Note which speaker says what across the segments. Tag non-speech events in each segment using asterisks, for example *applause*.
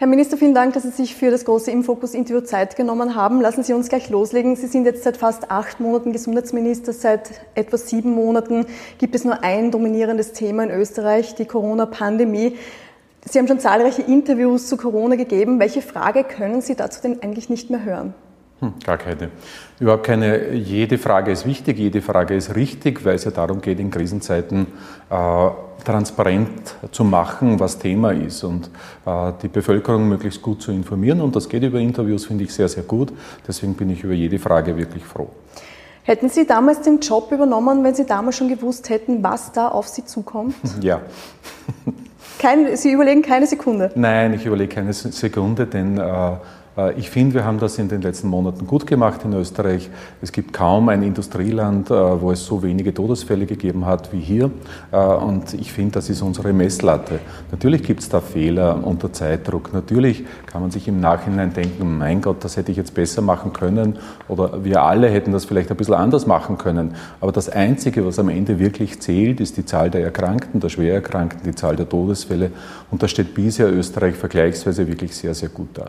Speaker 1: Herr Minister, vielen Dank, dass Sie sich für das große Infokus-Interview Zeit genommen haben. Lassen Sie uns gleich loslegen. Sie sind jetzt seit fast acht Monaten Gesundheitsminister. Seit etwa sieben Monaten gibt es nur ein dominierendes Thema in Österreich, die Corona-Pandemie. Sie haben schon zahlreiche Interviews zu Corona gegeben. Welche Frage können Sie dazu denn eigentlich nicht mehr hören?
Speaker 2: Hm, gar keine. Überhaupt keine. Jede Frage ist wichtig, jede Frage ist richtig, weil es ja darum geht, in Krisenzeiten äh, transparent zu machen, was Thema ist und äh, die Bevölkerung möglichst gut zu informieren. Und das geht über Interviews, finde ich sehr, sehr gut. Deswegen bin ich über jede Frage wirklich froh.
Speaker 1: Hätten Sie damals den Job übernommen, wenn Sie damals schon gewusst hätten, was da auf Sie zukommt? *laughs*
Speaker 2: Ja.
Speaker 1: Kein, Sie überlegen keine Sekunde?
Speaker 2: Nein, ich überlege keine Sekunde, denn äh, ich finde, wir haben das in den letzten Monaten gut gemacht in Österreich. Es gibt kaum ein Industrieland, äh, wo es so wenige Todesfälle gegeben hat wie hier. Äh, und ich finde, das ist unsere Messlatte. Natürlich gibt es da Fehler unter Zeitdruck. Natürlich kann man sich im Nachhinein denken, mein Gott, das hätte ich jetzt besser machen können. Oder wir alle hätten das vielleicht ein bisschen anders machen können. Aber das Einzige, was am Ende wirklich zählt, ist die Zahl der Erkrankten, der Schwererkrankten, die Zahl der Todesfälle. Und da steht bisher Österreich vergleichsweise wirklich sehr, sehr gut da.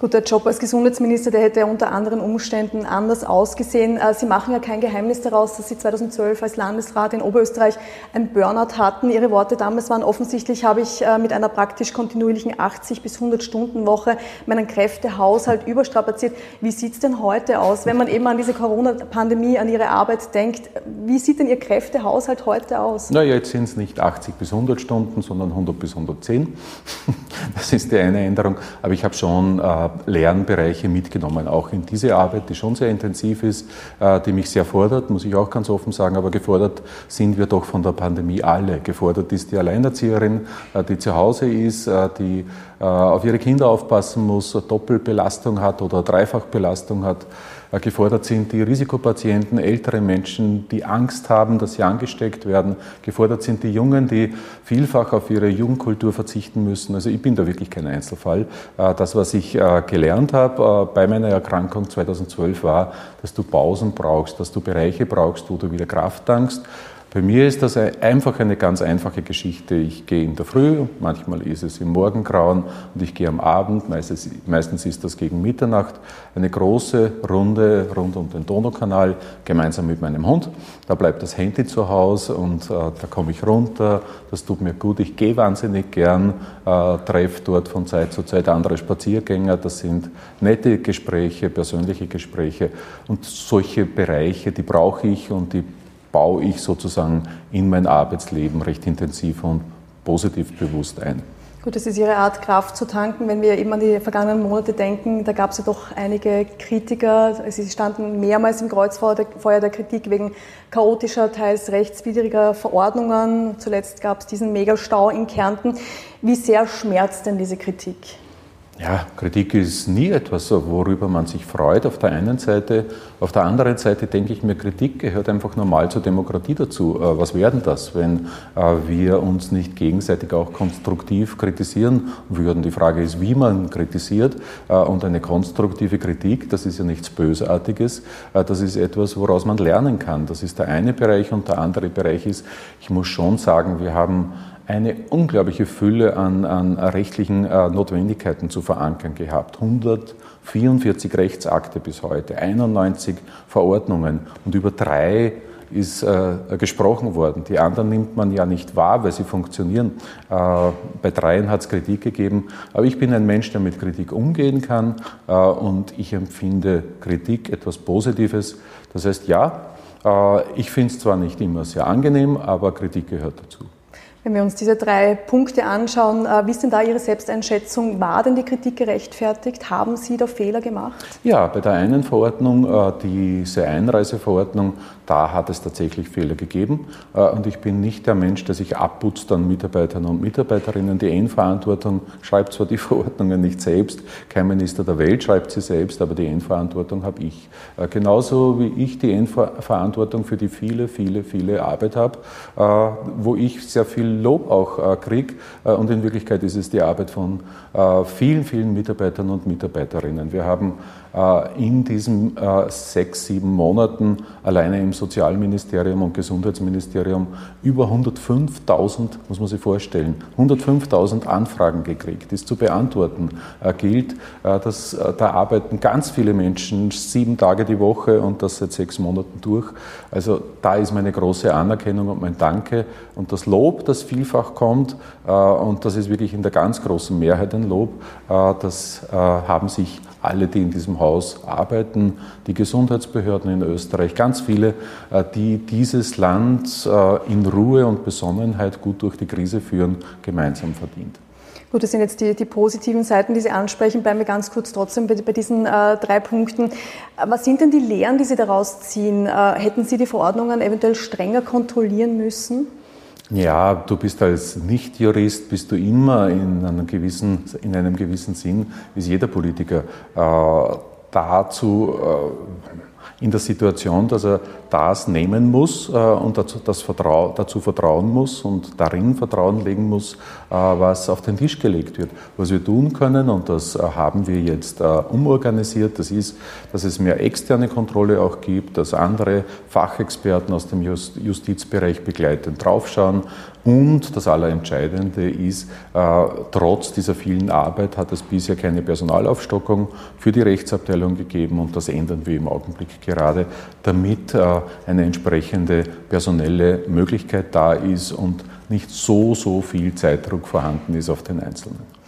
Speaker 1: Gut, der Job als Gesundheitsminister, der hätte unter anderen Umständen anders ausgesehen. Äh, Sie machen ja kein Geheimnis daraus, dass Sie 2012 als Landesrat in Oberösterreich ein Burnout hatten. Ihre Worte damals waren offensichtlich, habe ich äh, mit einer praktisch kontinuierlichen 80 bis 100 Stunden Woche meinen Kräftehaushalt überstrapaziert. Wie sieht es denn heute aus, wenn man eben an diese Corona-Pandemie, an Ihre Arbeit denkt? Wie sieht denn Ihr Kräftehaushalt heute aus?
Speaker 2: Na, jetzt sind es nicht 80 bis 100 Stunden, sondern 100 bis 110. *laughs* Das ist die eine Änderung. Aber ich habe schon äh, Lernbereiche mitgenommen, auch in diese Arbeit, die schon sehr intensiv ist, äh, die mich sehr fordert, muss ich auch ganz offen sagen, aber gefordert sind wir doch von der Pandemie alle. Gefordert ist die Alleinerzieherin, äh, die zu Hause ist, die auf ihre Kinder aufpassen muss, Doppelbelastung hat oder Dreifachbelastung hat. Gefordert sind die Risikopatienten, ältere Menschen, die Angst haben, dass sie angesteckt werden. Gefordert sind die Jungen, die vielfach auf ihre Jugendkultur verzichten müssen. Also ich bin da wirklich kein Einzelfall. Äh, das, was ich äh, gelernt habe äh, bei meiner Erkrankung 2012 war, dass du Pausen brauchst, dass du Bereiche brauchst, wo du wieder Kraft tankst. Bei mir ist das einfach eine ganz einfache Geschichte. Ich gehe in der Früh, manchmal ist es im Morgengrauen und ich gehe am Abend, meistens, meistens ist das gegen Mitternacht, eine große Runde rund um den Donaukanal gemeinsam mit meinem Hund. Da bleibt das Handy zu Hause und äh, da komme ich runter. Das tut mir gut. Ich gehe wahnsinnig gern, äh, treffe dort von Zeit zu Zeit andere Spaziergänger. Das sind nette Gespräche, persönliche Gespräche und solche Bereiche, die brauche ich und die baue ich sozusagen in mein Arbeitsleben recht intensiv und positiv bewusst ein.
Speaker 1: Gut, das ist Ihre Art, Kraft zu tanken. Wenn wir eben an die vergangenen Monate denken, da gab es ja doch einige Kritiker. Sie standen mehrmals im Kreuzfeuer der Kritik wegen chaotischer, teils rechtswidriger Verordnungen. Zuletzt gab es diesen Megastau in Kärnten. Wie sehr schmerzt denn diese Kritik?
Speaker 2: Ja, Kritik ist nie etwas, worüber man sich freut auf der einen Seite. Auf der anderen Seite denke ich mir, Kritik gehört einfach normal zur Demokratie dazu. Äh, was werden das, wenn äh, wir uns nicht gegenseitig auch konstruktiv kritisieren würden? Die Frage ist, wie man kritisiert. Äh, und eine konstruktive Kritik, das ist ja nichts Bösartiges. Das ist etwas, woraus man lernen kann. Das ist der eine Bereich. Und der andere Bereich ist, ich muss schon sagen, wir haben eine unglaubliche Fülle an, an rechtlichen äh, Notwendigkeiten zu verankern gehabt. 144 Rechtsakte bis heute, 91 Verordnungen und über drei ist äh, gesprochen worden. Die anderen nimmt man ja nicht wahr, weil sie funktionieren. Äh, bei dreien hat es Kritik gegeben. Aber ich bin ein Mensch, der mit Kritik umgehen kann äh, und ich empfinde Kritik etwas Positives. Das heißt, ja, äh, ich finde es zwar nicht immer sehr angenehm, aber Kritik gehört dazu.
Speaker 1: Wenn wir uns diese drei Punkte anschauen, äh, wie ist denn da Ihre Selbsteinschätzung? War denn die Kritik gerechtfertigt? Haben Sie da Fehler gemacht?
Speaker 2: Ja, bei der einen Verordnung, äh, diese Einreiseverordnung, da hat es tatsächlich Fehler gegeben. Äh, und ich bin nicht der Mensch, der sich abputzt an Mitarbeitern und Mitarbeiterinnen. Die Endverantwortung schreibt zwar die *laughs* Verordnungen nicht selbst, kein Minister der Welt schreibt sie selbst, aber die Endverantwortung habe ich. Genauso wie ich die Endverantwortung für die viele, viele, viele Arbeit habe, wo ich sehr viel Lob auch kriege. Und in Wirklichkeit ist es die Arbeit von vielen, vielen Mitarbeitern und Mitarbeiterinnen. Wir haben in diesen sechs, sieben Monaten alleine im Sozialministerium und Gesundheitsministerium über 105.000, muss man sich vorstellen, 105.000 Anfragen gekriegt, die es zu beantworten gilt. Dass, da arbeiten ganz viele Menschen sieben Tage die Woche und das seit sechs Monaten durch. Also da ist meine große Anerkennung und mein Danke und das Lob, das vielfach kommt und das ist wirklich in der ganz großen Mehrheit ein Lob, das haben sich alle, die in diesem Haus arbeiten, die Gesundheitsbehörden in Österreich, ganz viele, äh, die dieses Land äh, in Ruhe und Besonnenheit gut durch die Krise führen, gemeinsam verdient.
Speaker 1: Gut, das sind jetzt die, die, positiven Seiten, die Sie ansprechen. Bleiben wir ganz kurz trotzdem bei, bei diesen äh, drei Punkten. Was sind denn die Lehren, die Sie daraus ziehen? Äh, hätten Sie die Verordnungen eventuell strenger kontrollilen müssen?
Speaker 2: Ja, du bist als Nicht-Jurist, bist du immer in einem gewissen, in einem gewissen Sinn, wie jeder Politiker, äh, dazu äh, in der Situation, dass er das nehmen muss äh, und dazu, Vertrau dazu vertrauen muss und darin Vertrauen legen muss, äh, was auf den Tisch gelegt wird. Was wir tun können, und das äh, haben wir jetzt umorganisiert, das ist, dass es mehr externe Kontrolle auch gibt, dass andere Fachexperten aus dem Justizbereich begleitend draufschauen. Und das Allerentscheidende ist, trotz dieser vielen Arbeit hat es bisher keine Personalaufstockung für die Rechtsabteilung gegeben und das ändern wir im Augenblick gerade, damit eine entsprechende personelle Möglichkeit da ist und nicht so, so viel Zeitdruck vorhanden ist auf den Einzelnen.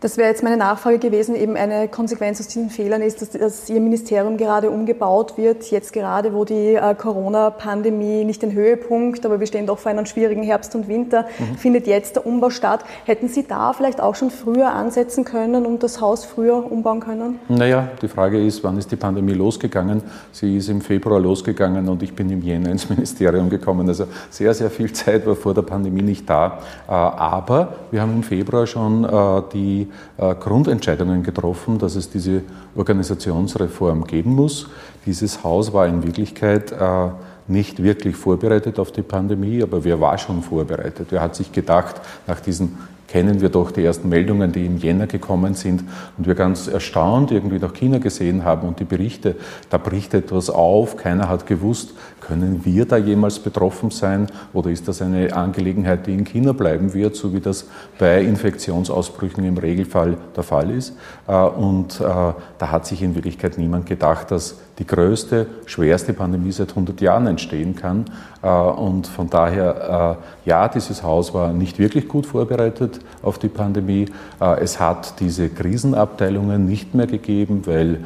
Speaker 1: Das wäre jetzt meine Nachfrage gewesen. Eben eine Konsequenz aus diesen Fehlern ist, dass, dass Ihr Ministerium gerade umgebaut wird. Jetzt gerade, wo die äh, Corona-Pandemie nicht den Höhepunkt, aber wir stehen doch vor einem schwierigen Herbst und Winter, mhm. findet jetzt der Umbau statt. Hätten Sie da vielleicht auch schon früher ansetzen können und das Haus früher umbauen können?
Speaker 2: Naja, die Frage ist, wann ist die Pandemie losgegangen? Sie ist im Februar losgegangen und ich bin im Jänner ins Ministerium gekommen. Also sehr, sehr viel Zeit war vor der Pandemie nicht da. Äh, aber wir haben im Februar schon äh, die äh, Grundentscheidungen getroffen, dass es diese Organisationsreform geben muss. Dieses Haus war in Wirklichkeit äh, nicht wirklich vorbereitet auf die Pandemie, aber wer war schon vorbereitet? Wer hat sich gedacht, nach diesen kennen wir doch die ersten Meldungen, die im Jänner gekommen sind und wir ganz erstaunt irgendwie nach China gesehen haben und die Berichte, da bricht etwas auf, keiner hat gewusst, können wir da jemals betroffen sein oder ist das eine Angelegenheit, die in China bleiben wird, so wie das bei Infektionsausbrüchen im Regelfall der Fall ist. Äh, und äh, da hat sich in Wirklichkeit niemand gedacht, dass die größte, schwerste Pandemie seit 100 Jahren entstehen kann. Äh, und von daher, äh, ja, dieses Haus war nicht wirklich gut vorbereitet auf die Pandemie. Äh, es hat diese Krisenabteilungen nicht mehr gegeben, weil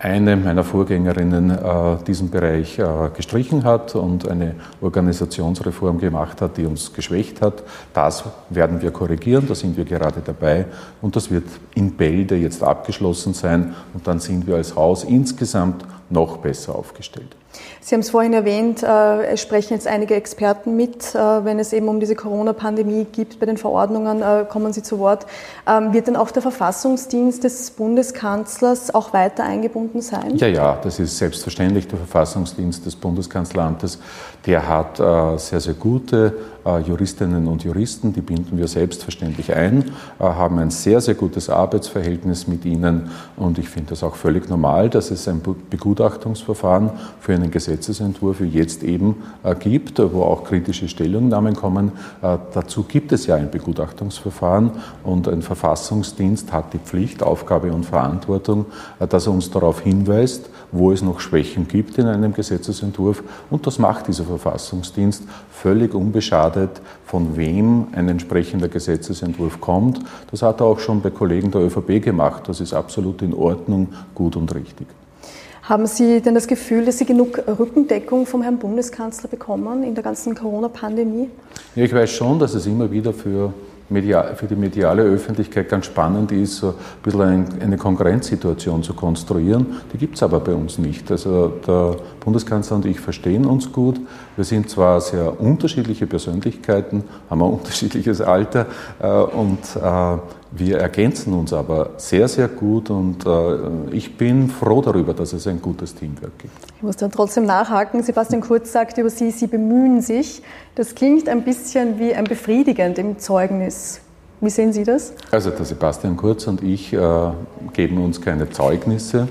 Speaker 2: eine meiner Vorgängerinnen äh, diesen Bereich äh, gestrichen hat und eine Organisationsreform gemacht hat, die uns geschwächt hat. Das werden wir korrigieren, da sind wir gerade dabei und das wird in Bälde jetzt abgeschlossen sein und dann sind wir als Haus insgesamt noch besser aufgestellt.
Speaker 1: Sie haben es vorhin erwähnt, äh, es sprechen jetzt einige Experten mit, äh, wenn es eben um diese Corona-Pandemie geht. Bei den Verordnungen äh, kommen Sie zu Wort. Ähm, wird denn auch der Verfassungsdienst des Bundeskanzlers auch weiter eingebunden sein?
Speaker 2: Ja, ja, das ist selbstverständlich der Verfassungsdienst des Bundeskanzleramtes. Der hat sehr, sehr gute Juristinnen und Juristen, die binden wir selbstverständlich ein, haben ein sehr, sehr gutes Arbeitsverhältnis mit ihnen und ich finde das auch völlig normal, dass es ein Begutachtungsverfahren für einen Gesetzesentwurf jetzt eben äh, gibt, wo auch kritische Stellungnahmen kommen. Äh, dazu gibt es ja ein Begutachtungsverfahren und ein Verfassungsdienst hat die Pflicht, Aufgabe und Verantwortung, äh, dass er uns darauf hinweist, wo es noch Schwächen gibt in einem Gesetzesentwurf. Und das macht dieser Verfassungsdienst völlig unbeschadet, von wem ein entsprechender Gesetzesentwurf kommt. Das hat er auch schon bei Kollegen der ÖVP gemacht. Das ist absolut in Ordnung, gut und richtig.
Speaker 1: Haben Sie denn das Gefühl, dass Sie genug Rückendeckung vom Herrn Bundeskanzler bekommen in der ganzen Corona-Pandemie?
Speaker 2: Ja, ich weiß schon, dass es immer wieder für medial, für die mediale Öffentlichkeit ganz spannend ist, so ein bisschen eine Konkurrenzsituation zu konstruieren. Die gibt es aber bei uns nicht. Also der Bundeskanzler und ich verstehen uns gut. Wir sind zwar sehr unterschiedliche Persönlichkeiten, haben ein *laughs* unterschiedliches Alter äh, und äh, wir ergänzen uns aber sehr, sehr gut und äh, ich bin froh darüber, dass es ein gutes Teamwork gibt.
Speaker 1: Ich muss dann trotzdem nachhaken. Sebastian Kurz sagt über Sie, Sie bemühen sich. Das klingt ein bisschen wie ein befriedigend im Zeugnis. Wie sehen Sie das?
Speaker 2: Also der Sebastian Kurz und ich äh, geben uns keine Zeugnisse.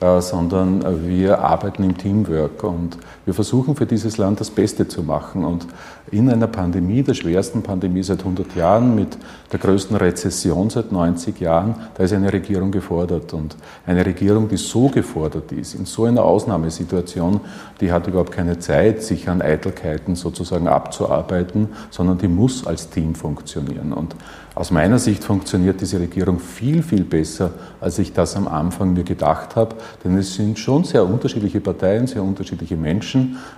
Speaker 2: Äh, sondern äh, wir arbeiten im Teamwork und wir versuchen für dieses Land das Beste zu machen. Und in einer Pandemie, der schwersten Pandemie seit 100 Jahren, mit der größten Rezession seit 90 Jahren, da ist eine Regierung gefordert. Und eine Regierung, die so gefordert ist, in so einer Ausnahmesituation, die hat überhaupt keine Zeit, sich an Eitelkeiten sozusagen abzuarbeiten, sondern die muss als Team funktionieren. Und aus meiner Sicht funktioniert diese Regierung viel, viel besser, als ich das am Anfang mir gedacht habe. Denn es sind schon sehr unterschiedliche Parteien, sehr unterschiedliche Menschen.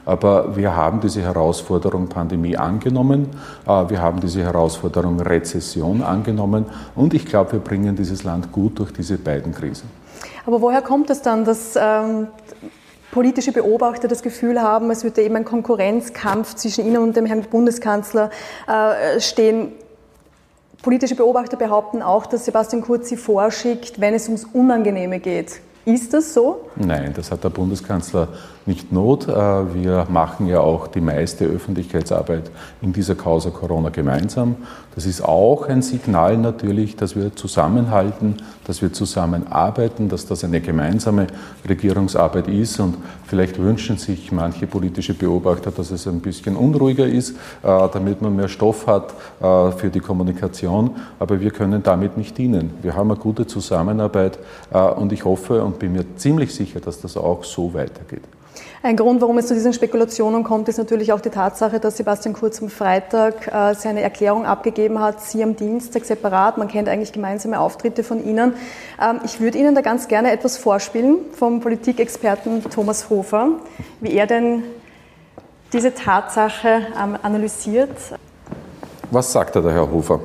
Speaker 2: Aber wir haben diese Herausforderung Pandemie angenommen. Äh, wir haben diese Herausforderung Rezession angenommen. Und ich glaube, wir bringen dieses Land gut durch diese beiden Krisen.
Speaker 1: Aber woher kommt es dann, dass ähm, politische Beobachter das Gefühl haben, es würde eben ein Konkurrenzkampf zwischen Ihnen und dem Herrn Bundeskanzler äh, stehen? Politische Beobachter behaupten auch, dass Sebastian Kurz sie vorschickt, wenn es ums Unangenehme geht. Ist das so?
Speaker 2: Nein, das hat der Bundeskanzler nicht Not. Äh, wir machen ja auch die meiste Öffentlichkeitsarbeit in dieser Causa Corona gemeinsam. Das ist auch ein Signal natürlich, dass wir zusammenhalten, dass wir zusammenarbeiten, dass das eine gemeinsame Regierungsarbeit ist. Und vielleicht wünschen sich manche politische Beobachter, dass es ein bisschen unruhiger ist, äh, damit man mehr Stoff hat äh, für die Kommunikation. Aber wir können damit nicht dienen. Wir haben eine gute Zusammenarbeit und ich hoffe und bin mir ziemlich sicher, dass das auch so weitergeht.
Speaker 1: Ein Grund, warum es zu diesen Spekulationen kommt, ist natürlich auch die Tatsache, dass Sebastian Kurz am Freitag äh, seine Erklärung abgegeben hat, Sie am Dienstag separat. Man kennt eigentlich gemeinsame Auftritte von Ihnen. Ähm, ich würde Ihnen da ganz gerne etwas vorspielen vom Politikexperten Thomas Hofer, wie er denn diese Tatsache ähm, analysiert.
Speaker 2: Was sagt da der Herr Hofer?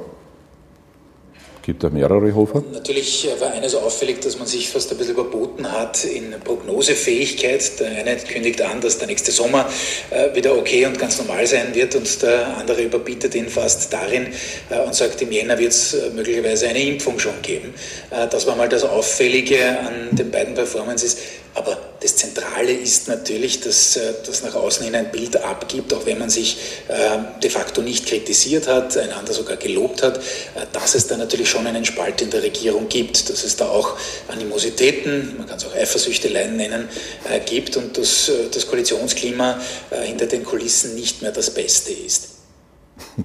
Speaker 2: Gibt da mehrere Hofer?
Speaker 3: Natürlich war eines auffällig, dass man sich fast ein bisschen überboten hat in Prognosefähigkeit. Der eine kündigt an, dass der nächste Sommer äh, wieder okay und ganz normal sein wird und der andere überbietet ihn fast darin äh, und sagt, im Jänner wird es äh, möglicherweise eine Impfung schon geben. Das war mal das Auffällige an den beiden Performances. Aber das Zentrale ist natürlich, dass das nach außen hin ein Bild abgibt, auch wenn man sich de facto nicht kritisiert hat, einander sogar gelobt hat, dass es da natürlich schon einen Spalt in der Regierung gibt, dass es da auch Animositäten, man kann es auch Eifersüchteleien nennen, gibt und dass das Koalitionsklima hinter den Kulissen nicht mehr das Beste ist.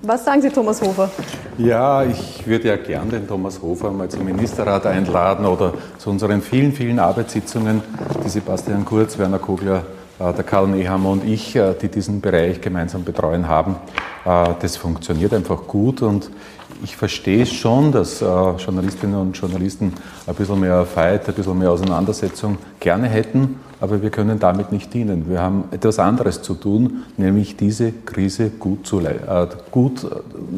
Speaker 1: Was sagen Sie, Thomas Hofer?
Speaker 2: Ja, ich würde ja gern den Thomas Hofer mal zum Ministerrat einladen oder zu unseren vielen, vielen Arbeitssitzungen, die Sebastian Kurz, Werner Kogler, äh, der Karl Nehammer und ich, äh, die diesen Bereich gemeinsam betreuen haben. Äh, das funktioniert einfach gut und ich verstehe schon, dass Journalistinnen und Journalisten ein bisschen mehr Fight, ein bisschen mehr Auseinandersetzung gerne hätten aber wir können damit nicht dienen. Wir haben etwas anderes zu tun, nämlich diese Krise gut zu äh, gut,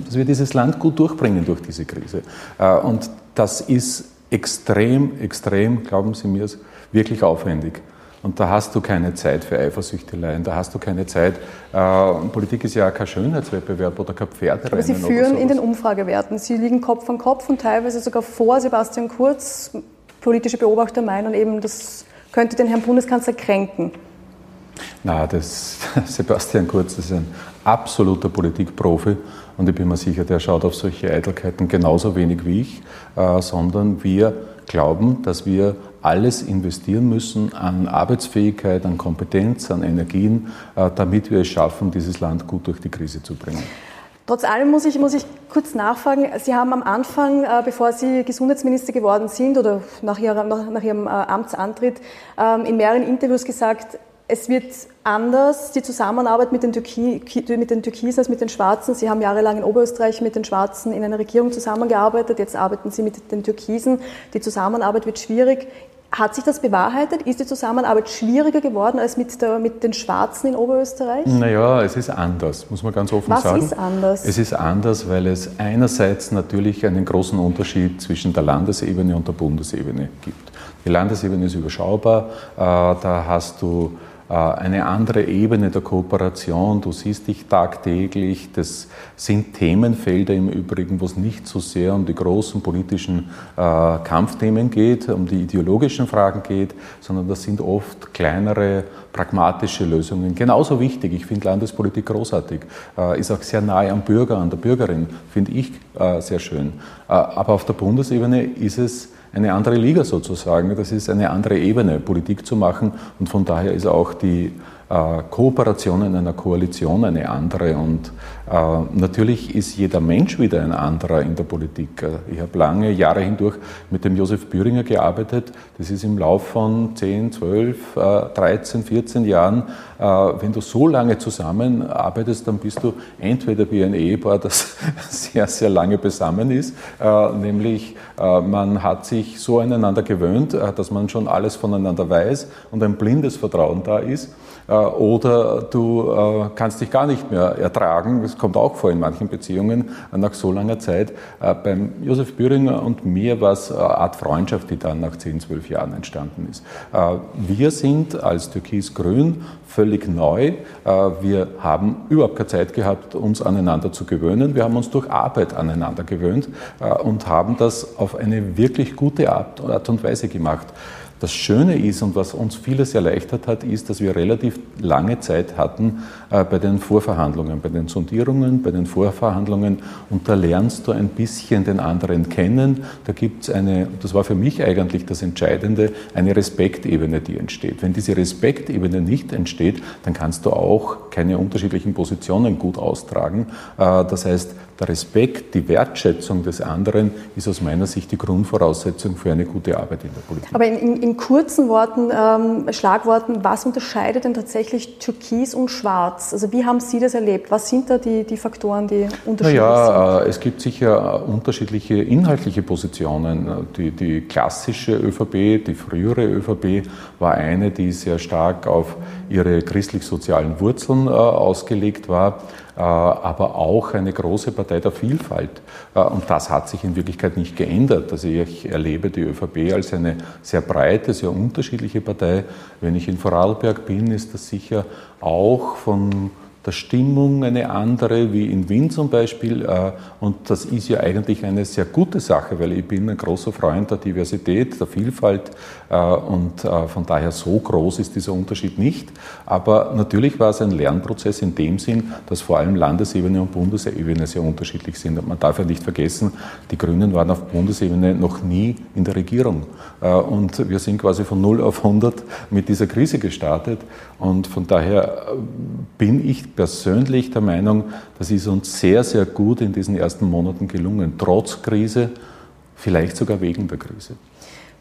Speaker 2: dass wir dieses Land gut durchbringen durch diese Krise. Äh, und das ist extrem, extrem, glauben Sie mir, wirklich aufwendig. Und da hast du keine Zeit für Eifersüchteleien, da hast du keine Zeit. Äh, Politik ist ja kein Schönheitswettbewerb oder kein Pferderennen.
Speaker 1: Aber Sie führen in den Umfragewerten. Sie liegen Kopf an Kopf und teilweise sogar vor Sebastian Kurz. Politische Beobachter meinen eben, dass könnte den Herrn Bundeskanzler kränken?
Speaker 2: Na, das, *laughs* Sebastian Kurz ist ein absoluter Politikprofi und ich bin mir sicher, der schaut auf solche Eitelkeiten genauso wenig wie ich, äh, sondern wir glauben, dass wir alles investieren müssen an Arbeitsfähigkeit, an Kompetenz, an Energien, äh, damit wir es schaffen, dieses Land gut durch die Krise zu bringen.
Speaker 1: Trotz allem muss ich, muss ich kurz nachfragen. Sie haben am Anfang, äh, bevor Sie Gesundheitsminister geworden sind oder nach, ihrer, nach, nach Ihrem äh, Amtsantritt, ähm, in mehreren Interviews gesagt, es wird anders, die Zusammenarbeit mit den, Türki mit den Türkisen als mit den Schwarzen. Sie haben jahrelang in Oberösterreich mit den Schwarzen in einer Regierung zusammengearbeitet, jetzt arbeiten Sie mit den Türkisen. Die Zusammenarbeit wird schwierig. Hat sich das bewahrheitet? Ist die Zusammenarbeit schwieriger geworden als mit, der, mit den Schwarzen in Oberösterreich?
Speaker 2: Naja, es ist anders, muss man ganz offen
Speaker 1: Was
Speaker 2: sagen.
Speaker 1: Was ist anders?
Speaker 2: Es ist anders, weil es einerseits natürlich einen großen Unterschied zwischen der Landesebene und der Bundesebene gibt. Die Landesebene ist überschaubar, äh, da hast du eine andere Ebene der Kooperation. Du siehst dich tagtäglich. Das sind Themenfelder im Übrigen, wo es nicht so sehr um die großen politischen Kampfthemen geht, um die ideologischen Fragen geht, sondern das sind oft kleinere pragmatische Lösungen. Genauso wichtig, ich finde Landespolitik großartig, ist auch sehr nahe am Bürger, an der Bürgerin, finde ich sehr schön. Aber auf der Bundesebene ist es eine andere Liga sozusagen. Das ist eine andere Ebene, Politik zu machen. Und von daher ist auch die äh, Kooperation in einer Koalition eine andere. Und natürlich ist jeder Mensch wieder ein anderer in der Politik. Äh, ich habe lange Jahre hindurch mit dem Josef Büringer gearbeitet. Das ist im Lauf von 10, 12, 13, 14 Jahren. Wenn du so lange zusammenarbeitest, dann bist du entweder wie ein Ehepaar, das *laughs* sehr, sehr lange beisammen ist, nämlich man hat sich so aneinander gewöhnt, dass man schon alles voneinander weiß und ein blindes Vertrauen da ist. Äh, oder du äh, kannst dich gar nicht mehr ertragen. Das kommt auch vor in manchen Beziehungen nach so langer Zeit. Äh, beim Josef Büringer und mir war es eine Art Freundschaft, die dann nach 10, 12 Jahren entstanden ist. Wir sind als Türkis-Grün völlig neu. Wir haben überhaupt keine Zeit gehabt, uns aneinander zu gewöhnen. Wir haben uns durch Arbeit aneinander gewöhnt und haben das auf eine wirklich gute Art und Weise gemacht. Das Schöne ist und was uns vieles erleichtert hat, ist, dass wir relativ lange Zeit hatten äh, bei den Vorverhandlungen, bei den Sondierungen, bei den Vorverhandlungen und da lernst du ein bisschen den anderen kennen. Da gibt es eine, das war für mich eigentlich das Entscheidende, eine Respektebene, die entsteht. Wenn diese Respektebene nicht entsteht, dann kannst du auch keine unterschiedlichen Positionen gut austragen. Äh, das heißt, der Respekt, die Wertschätzung des anderen ist aus meiner Sicht die Grundvoraussetzung für eine gute Arbeit in der Politik.
Speaker 1: Aber in, in, in kurzen Worten, ähm, Schlagworten, was unterscheidet denn tatsächlich Türkis und Schwarz? Also wie haben Sie das erlebt? Was sind da die, die Faktoren, die unterschiedlich
Speaker 2: naja, sind? Äh, es gibt sicher äh, unterschiedliche inhaltliche Positionen. Die, die klassische ÖVP, die frühere ÖVP war eine, die sehr stark auf ihre christlich-sozialen Wurzeln äh, ausgelegt war. Äh, aber auch eine große Partei der Vielfalt. Äh, und das hat sich in Wirklichkeit nicht geändert. Also ich erlebe die ÖVP als eine sehr breite, sehr unterschiedliche Partei. Wenn ich in Vorarlberg bin, ist das sicher auch von der Stimmung eine andere wie in Wien zum Beispiel. Äh, und das ist ja eigentlich eine sehr gute Sache, weil ich bin ein großer Freund der Diversität, der Vielfalt und äh, von daher so groß ist dieser Unterschied nicht. Aber natürlich war es ein Lernprozess in dem Sinn, dass vor allem Landesebene und Bundesebene sehr unterschiedlich sind. Und man darf ja nicht vergessen, die Grünen waren auf Bundesebene noch nie in der Regierung. Und wir sind quasi von 0 auf 100 mit dieser Krise gestartet. Und von daher bin ich persönlich der Meinung, das ist uns sehr, sehr gut in diesen ersten Monaten gelungen, trotz Krise, vielleicht sogar wegen der Krise.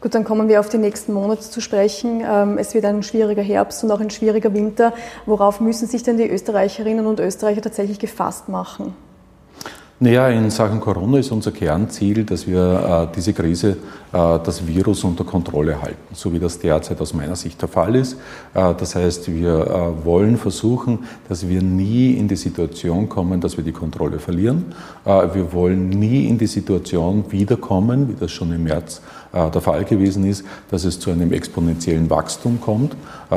Speaker 1: Gut, dann kommen wir auf die nächsten Monate zu sprechen. Ähm, es wird ein schwieriger Herbst und auch ein schwieriger Winter. Worauf müssen sich denn die Österreicherinnen und Österreicher tatsächlich gefasst machen?
Speaker 2: Naja, in Sachen Corona ist unser Kernziel, dass wir äh, diese Krise, äh, das Virus unter Kontrolle halten, so wie das derzeit aus meiner Sicht der Fall ist. Äh, das heißt, wir äh, wollen versuchen, dass wir nie in die Situation kommen, dass wir die Kontrolle verlieren. Äh, wir wollen nie in die Situation wiederkommen, wie das schon im März der Fall gewesen ist, dass es zu einem exponentiellen Wachstum kommt.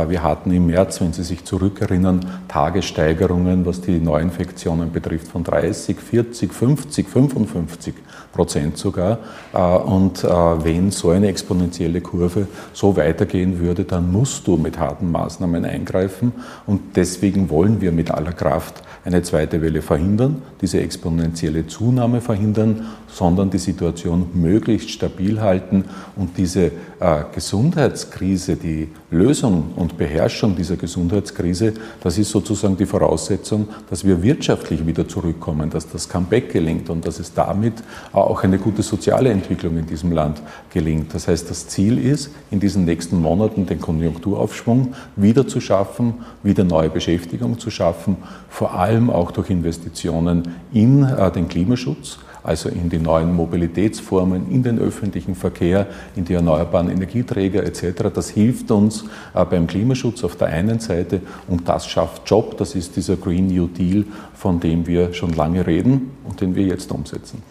Speaker 2: Wir hatten im März, wenn Sie sich zurückerinnern, Tagessteigerungen, was die Neuinfektionen betrifft, von 30, 40, 50, 55 Prozent sogar. Äh, und äh, wenn so eine exponentielle Kurve so weitergehen würde, dann musst du mit harten Maßnahmen eingreifen. Und deswegen wollen wir mit aller Kraft eine zweite Welle verhindern, diese exponentielle Zunahme verhindern, sondern die Situation möglichst stabil halten und diese äh, Gesundheitskrise, die Lösung und Beherrschung dieser Gesundheitskrise, das ist sozusagen die Voraussetzung, dass wir wirtschaftlich wieder zurückkommen, dass das Comeback gelingt und dass es damit auch eine gute soziale Entwicklung in diesem Land gelingt. Das heißt, das Ziel ist, in diesen nächsten Monaten den Konjunkturaufschwung wieder zu schaffen, wieder neue Beschäftigung zu schaffen, vor allem auch durch Investitionen in äh, den Klimaschutz also in die neuen Mobilitätsformen, in den öffentlichen Verkehr, in die erneuerbaren Energieträger etc. Das hilft uns äh, beim Klimaschutz auf der einen Seite und das schafft Job. Das ist dieser Green New Deal, von dem wir schon lange reden und den wir jetzt umsetzen.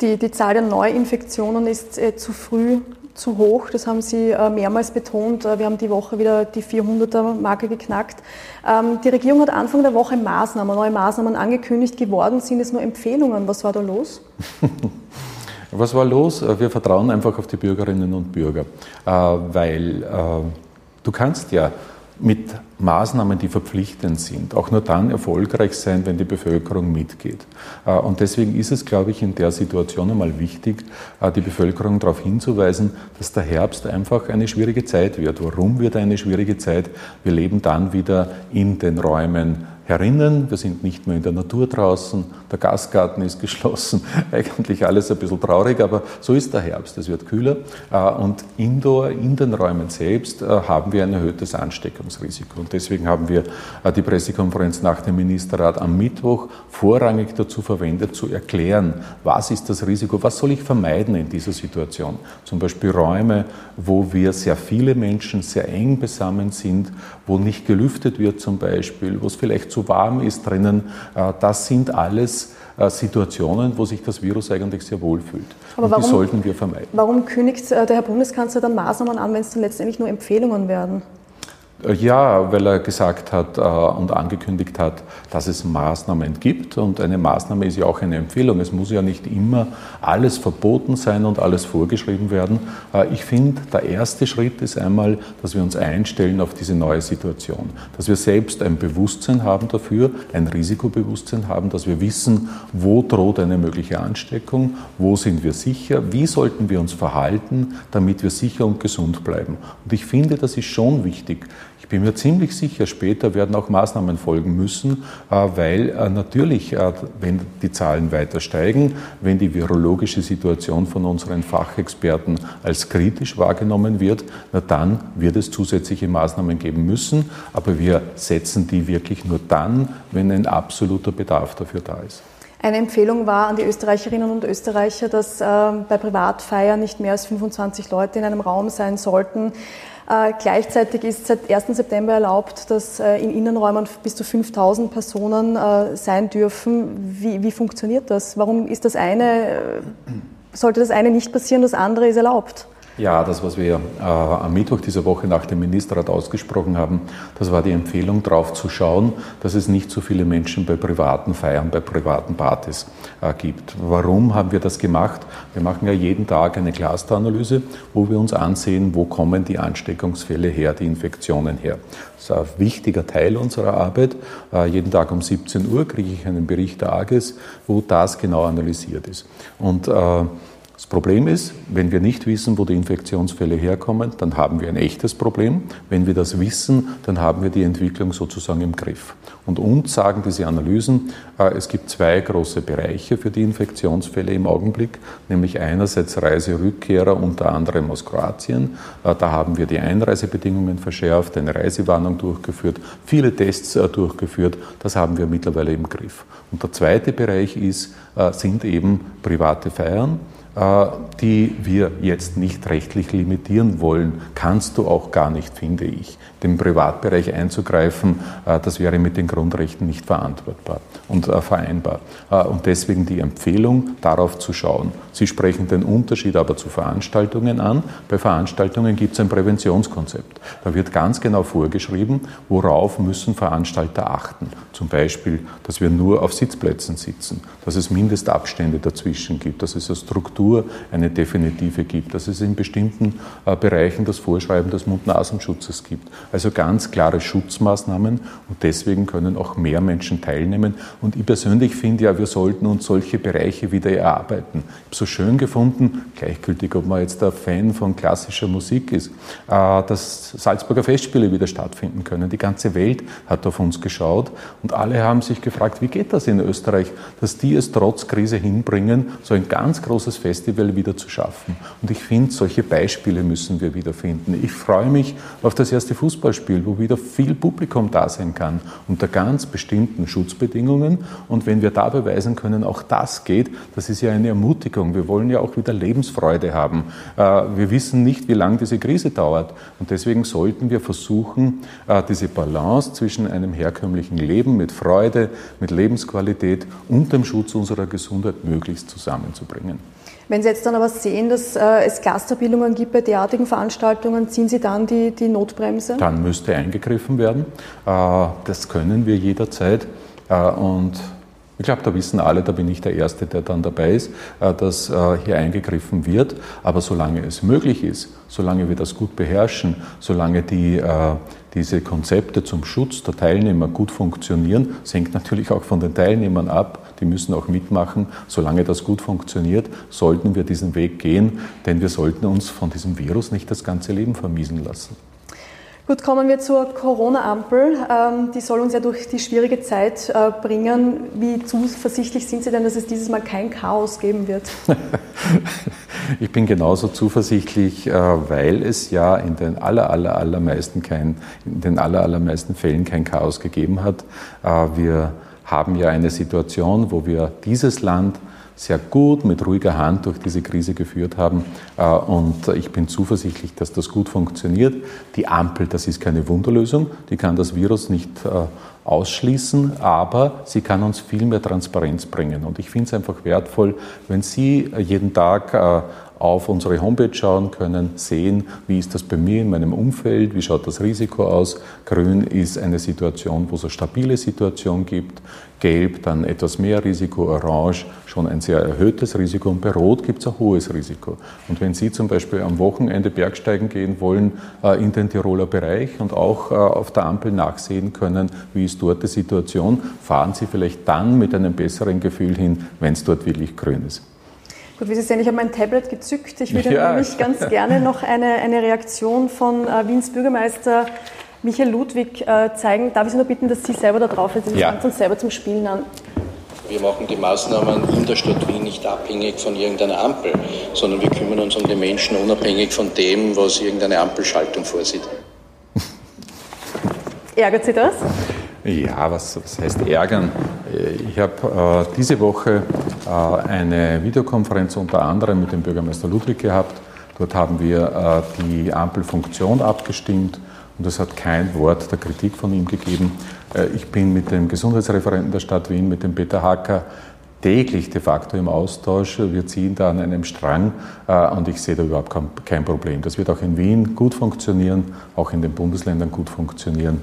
Speaker 1: Die, die Zahl der Neuinfektionen ist äh, zu früh zu hoch. Das haben Sie äh, mehrmals betont. Äh, wir haben die Woche wieder die 400er-Marke geknackt. Ähm, die Regierung hat Anfang der Woche Maßnahmen, neue Maßnahmen angekündigt. Geworden sind es nur Empfehlungen. Was war da los? *laughs*
Speaker 2: Was war los? Wir vertrauen einfach auf die Bürgerinnen und Bürger, weil du kannst ja mit Maßnahmen, die verpflichtend sind, auch nur dann erfolgreich sein, wenn die Bevölkerung mitgeht. Äh, und deswegen ist es, glaube ich, in der Situation einmal wichtig, äh, die Bevölkerung darauf hinzuweisen, dass der Herbst einfach eine schwierige Zeit wird. Warum wird eine schwierige Zeit? Wir leben dann wieder in den Räumen herinnen. Wir sind nicht mehr in der Natur draußen. Der Gastgarten ist geschlossen. *laughs* Eigentlich alles ein bisschen traurig, aber so ist der Herbst. Es wird kühler. Äh, und indoor, in den Räumen selbst, äh, haben wir ein erhöhtes Ansteckungsrisiko. Und deswegen haben wir äh, die Pressekonferenz nach dem Ministerrat am Mittwoch vorrangig dazu verwendet, zu erklären, was ist das Risiko, was soll ich vermeiden in dieser Situation. Zum Beispiel Räume, wo wir sehr viele Menschen sehr eng beisammen sind, wo nicht gelüftet wird zum Beispiel, wo es vielleicht zu warm ist drinnen. Äh, das sind alles äh, Situationen, wo sich das Virus eigentlich sehr wohl fühlt.
Speaker 1: Aber Und warum, die sollten wir vermeiden. Warum kündigt äh, der Herr Bundeskanzler dann Maßnahmen an, wenn es dann letztendlich nur Empfehlungen werden?
Speaker 2: Äh, ja, weil er gesagt hat äh, und angekündigt hat, dass es Maßnahmen gibt. Und eine Maßnahme ist ja auch eine Empfehlung. Es muss ja nicht immer alles verboten sein und alles vorgeschrieben werden. Äh, ich finde, der erste Schritt ist einmal, dass wir uns einstellen auf diese neue Situation. Dass wir selbst ein Bewusstsein haben dafür, ein Risikobewusstsein haben, dass wir wissen, wo droht eine mögliche Ansteckung, wo sind wir sicher, wie sollten wir uns verhalten, damit wir sicher und gesund bleiben. Und ich finde, das ist schon wichtig bin mir ziemlich sicher, später werden auch Maßnahmen folgen müssen, äh, weil äh, natürlich, äh, wenn die Zahlen weiter steigen, wenn die virologische Situation von unseren Fachexperten als kritisch wahrgenommen wird, dann wird es zusätzliche Maßnahmen geben müssen. Aber wir setzen die wirklich nur dann, wenn ein absoluter Bedarf dafür da ist.
Speaker 1: Eine Empfehlung war an die Österreicherinnen und Österreicher, dass äh, bei Privatfeiern nicht mehr als 25 Leute in einem Raum sein sollten. Äh, gleichzeitig ist seit 1. September erlaubt, dass äh, in Innenräumen bis zu 5000 Personen äh, sein dürfen. Wie, wie funktioniert das? Warum ist das eine, sollte das eine nicht passieren, das andere ist erlaubt?
Speaker 2: Ja, das, was wir äh, am Mittwoch dieser Woche nach dem Ministerrat ausgesprochen haben, das war die Empfehlung, darauf zu schauen, dass es nicht so viele Menschen bei privaten Feiern, bei privaten Partys äh, gibt. Warum haben wir das gemacht? Wir machen ja jeden Tag eine Clusteranalyse, wo wir uns ansehen, wo kommen die Ansteckungsfälle her, die Infektionen her. Das ist ein wichtiger Teil unserer Arbeit. Äh, jeden Tag um 17 Uhr kriege ich einen Bericht der AGES, wo das genau analysiert ist. Und äh, das Problem ist, wenn wir nicht wissen, wo die Infektionsfälle herkommen, dann haben wir ein echtes Problem. Wenn wir das wissen, dann haben wir die Entwicklung sozusagen im Griff. Und uns sagen diese Analysen, äh, es gibt zwei große Bereiche für die Infektionsfälle im Augenblick, nämlich einerseits Reiserückkehrer, unter anderem aus Kroatien. Äh, da haben wir die Einreisebedingungen verschärft, eine Reisewarnung durchgeführt, viele Tests äh, durchgeführt. Das haben wir mittlerweile im Griff. Und der zweite Bereich ist, sind eben private Feiern. Äh, die wir jetzt nicht rechtlich limitieren wollen, kannst du auch gar nicht, finde ich. Dem Privatbereich einzugreifen, äh, das wäre mit den Grundrechten nicht verantwortbar und äh, vereinbar. Und deswegen die Empfehlung, darauf zu schauen. Sie sprechen den Unterschied aber zu Veranstaltungen an. Bei Veranstaltungen gibt es ein Präventionskonzept. Da wird ganz genau vorgeschrieben, worauf müssen Veranstalter achten. Zum Beispiel, dass wir nur auf Sitzplätzen sitzen, dass es Mindestabstände dazwischen gibt, dass es eine Struktur, eine definitive gibt, dass es in bestimmten äh, Bereichen das Vorschreiben des Mund-Nasenschutzes gibt. Also ganz klare Schutzmaßnahmen und deswegen können auch mehr Menschen teilnehmen. Und ich persönlich finde ja, wir sollten uns solche Bereiche wieder erarbeiten. Ich habe so schön gefunden, gleichgültig, ob man jetzt ein Fan von klassischer Musik ist, äh, dass Salzburger Festspiele wieder stattfinden können. Die ganze Welt hat auf uns geschaut und alle haben sich gefragt, wie geht das in Österreich, dass die es trotz Krise hinbringen, so ein ganz großes Festival wieder zu schaffen. Und ich finde, solche Beispiele müssen wir wiederfinden. Ich freue mich auf das erste Fußballspiel, wo wieder viel Publikum da sein kann, unter ganz bestimmten Schutzbedingungen. Und wenn wir da beweisen können, auch das geht, das ist ja eine Ermutigung. Wir wollen ja auch wieder Lebensfreude haben. Äh, wir wissen nicht, wie lange diese Krise dauert. Und deswegen sollten wir versuchen, äh, diese Balance zwischen einem herkömmlichen Leben mit Freude, mit Lebensqualität und dem Schutz unserer Gesundheit möglichst zusammenzubringen.
Speaker 1: Wenn Sie jetzt dann aber sehen, dass äh, es Clusterbildungen gibt bei derartigen Veranstaltungen, ziehen Sie dann die, die Notbremse?
Speaker 2: Dann müsste eingegriffen werden. Äh, das können wir jederzeit. Äh, und ich glaube, da wissen alle, da bin ich der Erste, der dann dabei ist, äh, dass äh, hier eingegriffen wird. Aber solange es möglich ist, solange wir das gut beherrschen, solange die, äh, diese Konzepte zum Schutz der Teilnehmer gut funktionieren, das hängt natürlich auch von den Teilnehmern ab, die müssen auch mitmachen. Solange das gut funktioniert, sollten wir diesen Weg gehen, denn wir sollten uns von diesem Virus nicht das ganze Leben vermiesen lassen.
Speaker 1: Gut, kommen wir zur Corona-Ampel. Ähm, die soll uns ja durch die schwierige Zeit äh, bringen. Wie zuversichtlich sind Sie denn, dass es dieses Mal kein Chaos geben wird? *laughs*
Speaker 2: ich bin genauso zuversichtlich, äh, weil es ja in den aller, aller, allermeisten, kein, in den aller, allermeisten Fällen kein Chaos gegeben hat. Äh, wir haben ja eine Situation, wo wir dieses Land sehr gut mit ruhiger Hand durch diese Krise geführt haben. Äh, und ich bin zuversichtlich, dass das gut funktioniert. Die Ampel, das ist keine Wunderlösung, die kann das Virus nicht äh, ausschließen, aber sie kann uns viel mehr Transparenz bringen. Und ich finde es einfach wertvoll, wenn Sie jeden Tag äh, auf unsere Homepage schauen können, sehen, wie ist das bei mir in meinem Umfeld, wie schaut das Risiko aus. Grün ist eine Situation, wo es eine stabile Situation gibt. Gelb dann etwas mehr Risiko, Orange schon ein sehr erhöhtes Risiko und bei Rot gibt es ein hohes Risiko. Und wenn Sie zum Beispiel am Wochenende Bergsteigen gehen wollen äh, in den Tiroler Bereich und auch äh, auf der Ampel nachsehen können, wie ist dort die Situation, fahren Sie vielleicht dann mit einem besseren Gefühl hin, wenn es dort wirklich grün ist.
Speaker 1: Gut, wie Sie sehen, ich habe mein Tablet gezückt. Ich würde ja. nämlich ganz gerne noch eine, eine Reaktion von äh, Wiens Bürgermeister Michael Ludwig äh, zeigen. Darf ich Sie nur bitten, dass Sie selber da drauf sind? Sie ja. fangen uns selber zum Spielen an.
Speaker 4: Wir machen die Maßnahmen in der Stadt Wien nicht abhängig von irgendeiner Ampel, sondern wir kümmern uns um die Menschen unabhängig von dem, was irgendeine Ampelschaltung vorsieht.
Speaker 1: Ärgert Sie das?
Speaker 2: Ja, was, was heißt ärgern? Ich habe äh, diese Woche äh, eine Videokonferenz unter anderem mit dem Bürgermeister Ludwig gehabt. Dort haben wir äh, die Ampelfunktion abgestimmt und es hat kein Wort der Kritik von ihm gegeben. Äh, ich bin mit dem Gesundheitsreferenten der Stadt Wien, mit dem Peter Hacker, täglich de facto im Austausch. Wir ziehen da an einem Strang äh, und ich sehe da überhaupt kein Problem. Das wird auch in Wien gut funktionieren, auch in den Bundesländern gut funktionieren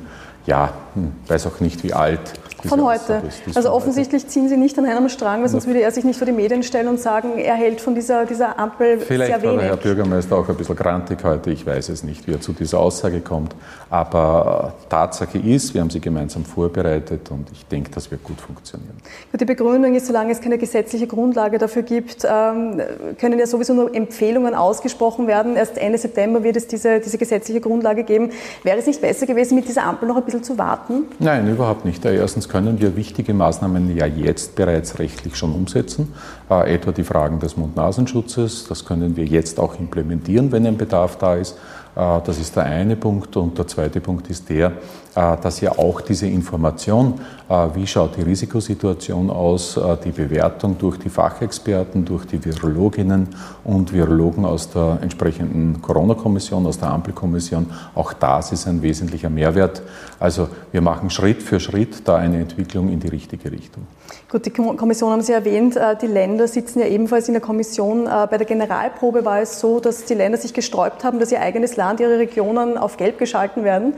Speaker 2: ja, hm, weiß auch nicht, wie alt.
Speaker 1: Von heute. Also offensichtlich heute. ziehen Sie nicht an einem Strang, weil sonst würde er sich nicht vor die Medien stellen und sagen, er hält von dieser, dieser Ampel
Speaker 2: Vielleicht
Speaker 1: sehr wenig.
Speaker 2: war der Herr Bürgermeister auch ein bisschen grantig heute, ich weiß es nicht, wie er zu dieser Aussage kommt. Aber Tatsache ist, wir haben sie gemeinsam vorbereitet und ich denke, das wird gut funktionieren.
Speaker 1: Die Begründung ist, solange es keine gesetzliche Grundlage dafür gibt, ähm, können ja sowieso nur Empfehlungen ausgesprochen werden. Erst Ende September wird es diese, diese gesetzliche Grundlage geben. Wäre es nicht besser gewesen, mit dieser Ampel noch ein bisschen zu warten?
Speaker 2: Nein, überhaupt nicht. Erstens können wir wichtige Maßnahmen ja jetzt bereits rechtlich schon umsetzen, äh, etwa die Fragen des Mund-Nasenschutzes. Das können wir jetzt auch implementieren, wenn ein Bedarf da ist. Äh, das ist der eine Punkt. Und der zweite Punkt ist der, äh, dass ja auch diese Information, äh, wie schaut die Risikosituation aus, die Bewertung durch die Fachexperten, durch die Virologinnen und Virologen aus der entsprechenden Corona-Kommission, aus der Ampelkommission, auch das ist ein wesentlicher Mehrwert. Also wir machen Schritt für Schritt da eine Entwicklung in die richtige Richtung.
Speaker 1: Gut, die Kommission haben Sie erwähnt. Die Länder sitzen ja ebenfalls in der Kommission. Bei der Generalprobe war es so, dass die Länder sich gesträubt haben, dass ihr eigenes Land ihre Regionen auf gelb geschalten werden.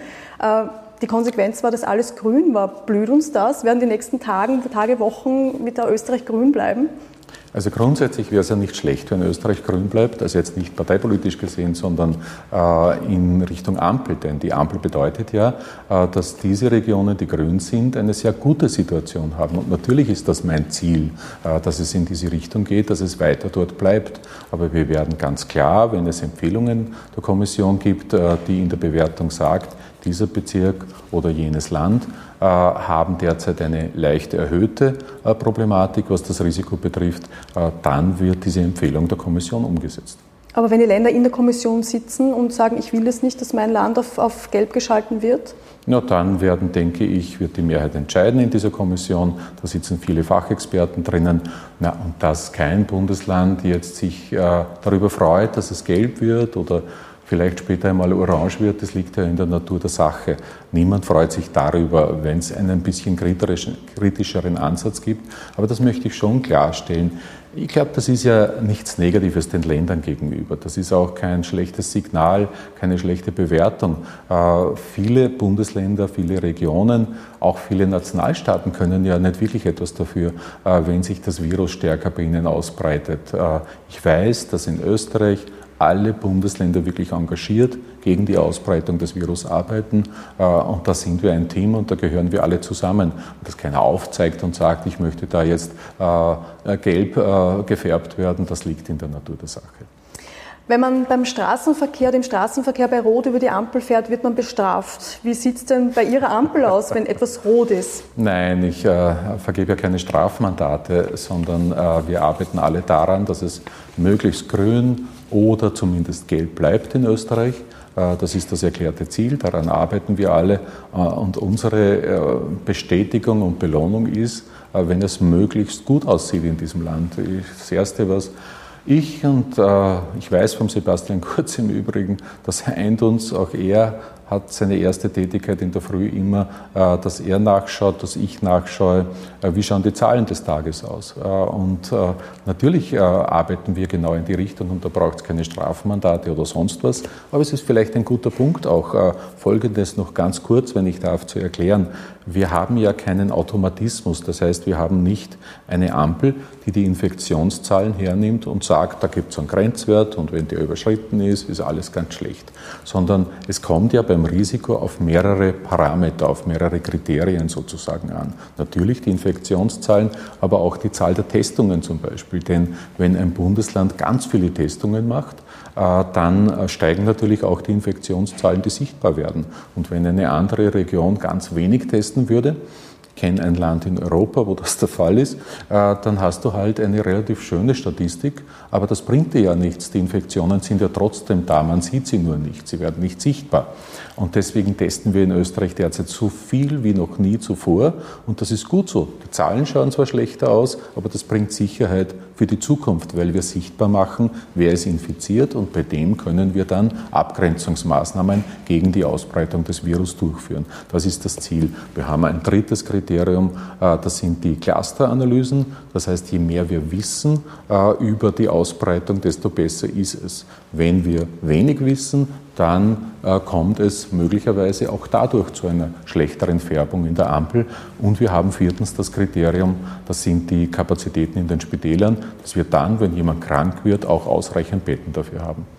Speaker 1: Die Konsequenz war, dass alles grün war. Blüht uns das? Werden die nächsten Tagen, Tage, Wochen mit der Österreich grün bleiben?
Speaker 2: Also grundsätzlich wäre es ja nicht schlecht, wenn Österreich grün bleibt, also jetzt nicht parteipolitisch gesehen, sondern äh, in Richtung Ampel. Denn die Ampel bedeutet ja, äh, dass diese Regionen, die grün sind, eine sehr gute Situation haben. Und natürlich ist das mein Ziel, äh, dass es in diese Richtung geht, dass es weiter dort bleibt. Aber wir werden ganz klar, wenn es Empfehlungen der Kommission gibt, äh, die in der Bewertung sagt, dieser Bezirk oder jenes Land äh, haben derzeit eine leicht erhöhte äh, Problematik, was das Risiko betrifft, äh, dann wird diese Empfehlung der Kommission umgesetzt.
Speaker 1: Aber wenn die Länder in der Kommission sitzen und sagen, ich will es nicht, dass mein Land auf, auf gelb geschalten wird?
Speaker 2: Na, dann werden, denke ich, wird die Mehrheit entscheiden in dieser Kommission. Da sitzen viele Fachexperten drinnen. Na, und dass kein Bundesland jetzt sich äh, darüber freut, dass es gelb wird oder vielleicht später einmal orange wird, das liegt ja in der Natur der Sache. Niemand freut sich darüber, wenn es einen bisschen kritischeren Ansatz gibt. Aber das möchte ich schon klarstellen. Ich glaube, das ist ja nichts Negatives den Ländern gegenüber. Das ist auch kein schlechtes Signal, keine schlechte Bewertung. Äh, viele Bundesländer, viele Regionen, auch viele Nationalstaaten können ja nicht wirklich etwas dafür, äh, wenn sich das Virus stärker bei ihnen ausbreitet. Äh, ich weiß, dass in Österreich alle Bundesländer wirklich engagiert gegen die Ausbreitung des Virus arbeiten. Äh, und da sind wir ein Team und da gehören wir alle zusammen. dass keiner aufzeigt und sagt, ich möchte da jetzt äh, gelb äh, gefärbt werden, das liegt in der Natur der Sache.
Speaker 1: Wenn man beim Straßenverkehr, dem Straßenverkehr bei Rot über die Ampel fährt, wird man bestraft. Wie sieht es denn bei Ihrer Ampel aus, wenn etwas rot ist?
Speaker 2: Nein, ich äh, vergebe ja keine Strafmandate, sondern äh, wir arbeiten alle daran, dass es möglichst grün, oder zumindest gelb bleibt in Österreich. Äh, das ist das erklärte Ziel, daran arbeiten wir alle. Äh, und unsere äh, Bestätigung und Belohnung ist, wenn es möglichst gut aussieht in diesem Land. Das Erste, was ich und ich weiß vom Sebastian *laughs* Kurz im Übrigen, das eint uns, auch er hat seine erste Tätigkeit in der Früh immer, äh, dass er nachschaut, dass ich nachschaue, äh, wie schauen die Zahlen des Tages aus. Äh, und natürlich arbeiten wir genau in die Richtung und da braucht es keine Strafmandate oder sonst was. Aber es ist vielleicht ein guter Punkt auch, Folgendes noch ganz kurz, wenn ich darf, zu erklären. Wir haben ja keinen Automatismus. Das heißt, wir haben nicht eine Ampel, die die Infektionszahlen hernimmt und sagt, da gibt es einen Grenzwert und wenn der überschritten ist, ist alles ganz schlecht. Sondern es kommt ja beim Risiko auf mehrere Parameter, auf mehrere Kriterien sozusagen an. Natürlich die Infektionszahlen, aber auch die Zahl der Testungen zum Beispiel. Denn wenn ein Bundesland ganz viele Testungen macht, äh, dann äh, steigen natürlich auch die Infektionszahlen, die sichtbar werden. Und wenn eine andere Region ganz wenig testen würde, kenne ein Land in Europa, wo das der Fall ist, äh, dann hast du halt eine relativ schöne Statistik, aber das bringt dir ja nichts. Die Infektionen sind ja trotzdem da, man sieht sie nur nicht, sie werden nicht sichtbar. Und deswegen testen wir in Österreich derzeit so viel wie noch nie zuvor und das ist gut so. Die Zahlen schauen zwar schlechter aus, aber das bringt Sicherheit für die Zukunft, weil wir sichtbar machen, wer ist infiziert und bei dem können wir dann Abgrenzungsmaßnahmen gegen die Ausbreitung des Virus durchführen. Das ist das Ziel. Wir haben ein drittes Kriterium, äh, das sind die Clusteranalysen. Das heißt, je mehr wir wissen äh, über die Ausbreitung, desto besser ist es. Wenn wir wenig wissen, dann äh, kommt es möglicherweise auch dadurch zu einer schlechteren Färbung in der Ampel. Und wir haben viertens das Kriterium, das sind die Kapazitäten in den Spitälern, dass wir dann, wenn jemand krank wird, auch ausreichend Betten dafür haben.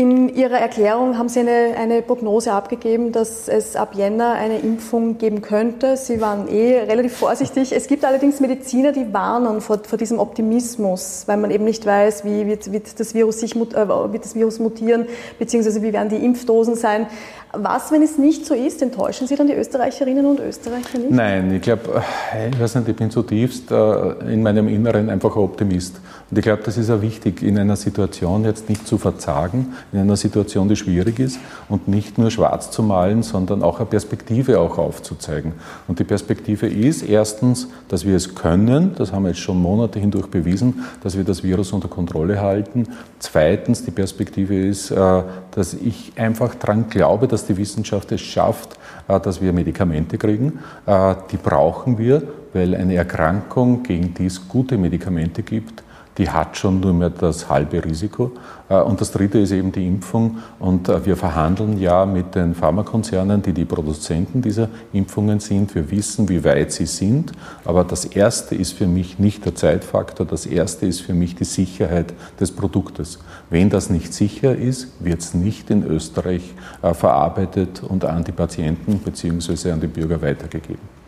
Speaker 1: In Ihrer Erklärung haben Sie eine, eine, Prognose abgegeben, dass es ab Jänner eine Impfung geben könnte. Sie waren eh relativ vorsichtig. Es gibt allerdings Mediziner, die warnen vor, vor diesem Optimismus, weil man eben nicht weiß, wie wird, wird, das Virus sich, äh, wird das Virus mutieren, beziehungsweise wie werden die Impfdosen sein. Was, wenn es nicht so ist? Enttäuschen Sie dann die Österreicherinnen und Österreicher nicht?
Speaker 2: Nein, ich glaube, äh, ich weiß nicht, ich bin zutiefst äh, in meinem Inneren einfach ein Optimist. Und ich glaube, das ist auch wichtig, in einer Situation jetzt nicht zu verzagen, in einer Situation, die schwierig ist und nicht nur schwarz zu malen, sondern auch eine Perspektive auch aufzuzeigen. Und die Perspektive ist erstens, dass wir es können, das haben wir jetzt schon Monate hindurch bewiesen, dass wir das Virus unter Kontrolle halten. Zweitens, die Perspektive ist, äh, dass ich einfach daran glaube, dass die Wissenschaft es schafft, äh, dass wir Medikamente kriegen. Äh, die brauchen wir, weil eine Erkrankung, gegen die es gute Medikamente gibt, die hat schon nur mehr das halbe Risiko. Äh, und das dritte ist eben die Impfung. Und äh, wir verhandeln ja mit den Pharmakonzernen, die die Produzenten dieser Impfungen sind. Wir wissen, wie weit sie sind. Aber das erste ist für mich nicht der Zeitfaktor. Das erste ist für mich die Sicherheit des Produktes. Wenn das nicht sicher ist, wird es nicht in Österreich äh, verarbeitet und an die Patienten bzw. an die Bürger weitergegeben.